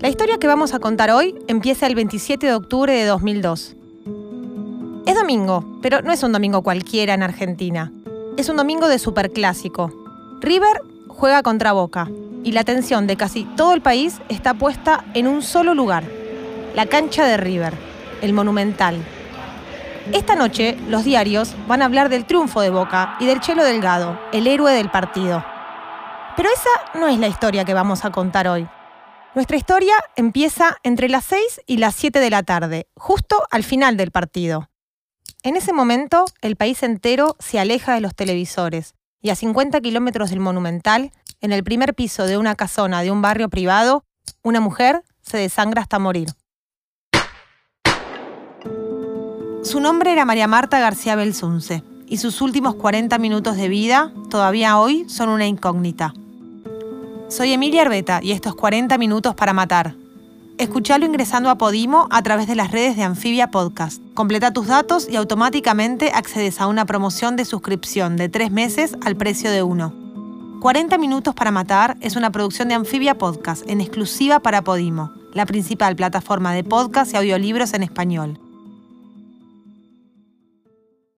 La historia que vamos a contar hoy empieza el 27 de octubre de 2002. Es domingo, pero no es un domingo cualquiera en Argentina. Es un domingo de superclásico. River juega contra Boca y la atención de casi todo el país está puesta en un solo lugar, la cancha de River, el Monumental. Esta noche los diarios van a hablar del triunfo de Boca y del Chelo Delgado, el héroe del partido. Pero esa no es la historia que vamos a contar hoy. Nuestra historia empieza entre las 6 y las 7 de la tarde, justo al final del partido. En ese momento, el país entero se aleja de los televisores y a 50 kilómetros del Monumental, en el primer piso de una casona de un barrio privado, una mujer se desangra hasta morir. Su nombre era María Marta García Belsunce y sus últimos 40 minutos de vida, todavía hoy, son una incógnita. Soy Emilia Arbeta y estos 40 minutos para matar. Escuchalo ingresando a Podimo a través de las redes de Anfibia Podcast. Completa tus datos y automáticamente accedes a una promoción de suscripción de tres meses al precio de uno. 40 minutos para matar es una producción de Anfibia Podcast en exclusiva para Podimo, la principal plataforma de podcast y audiolibros en español.